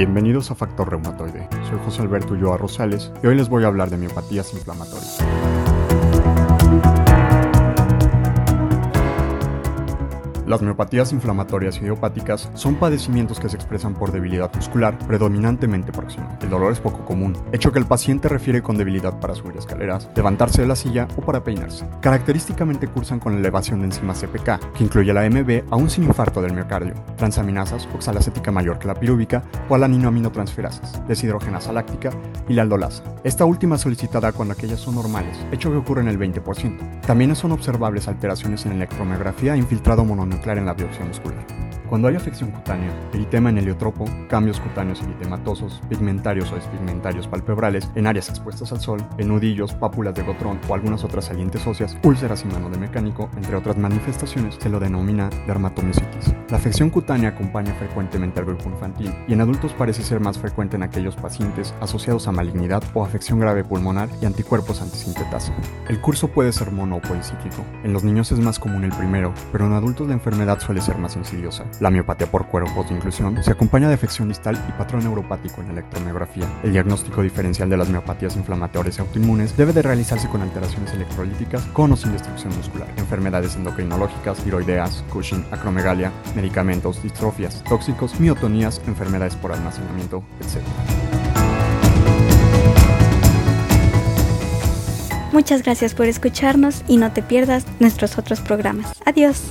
Bienvenidos a Factor Reumatoide. Soy José Alberto Ulloa Rosales y hoy les voy a hablar de miopatías inflamatorias. Las miopatías inflamatorias idiopáticas son padecimientos que se expresan por debilidad muscular, predominantemente próxima. El dolor es poco común, hecho que el paciente refiere con debilidad para subir escaleras, levantarse de la silla o para peinarse. Característicamente cursan con elevación de enzimas CPK, que incluye la MB aún sin infarto del miocardio, transaminasas, oxalacética mayor que la pirúvica o alaninoaminotransferasas, deshidrogenasa láctica y la aldolasa. Esta última solicitada cuando aquellas son normales, hecho que ocurre en el 20%. También son observables alteraciones en electromiografía e infiltrado mononeuclear en la biopsia muscular. Cuando hay afección cutánea, eritema en heliotropo, cambios cutáneos eritematosos, pigmentarios o despigmentarios palpebrales en áreas expuestas al sol, en nudillos, pápulas de gotrón o algunas otras salientes óseas, úlceras y mano de mecánico, entre otras manifestaciones, se lo denomina dermatomiositis. La afección cutánea acompaña frecuentemente al grupo infantil y en adultos parece ser más frecuente en aquellos pacientes asociados a malignidad o afección grave pulmonar y anticuerpos antisintetasa. El curso puede ser mono o policíclico. En los niños es más común el primero, pero en adultos la enfermedad suele ser más insidiosa. La miopatía por cuero post-inclusión se acompaña de afección distal y patrón neuropático en electromiografía. El diagnóstico diferencial de las miopatías inflamatorias y autoinmunes debe de realizarse con alteraciones electrolíticas con o sin destrucción muscular, enfermedades endocrinológicas, tiroideas, Cushing, acromegalia, medicamentos, distrofias, tóxicos, miotonías, enfermedades por almacenamiento, etc. Muchas gracias por escucharnos y no te pierdas nuestros otros programas. Adiós.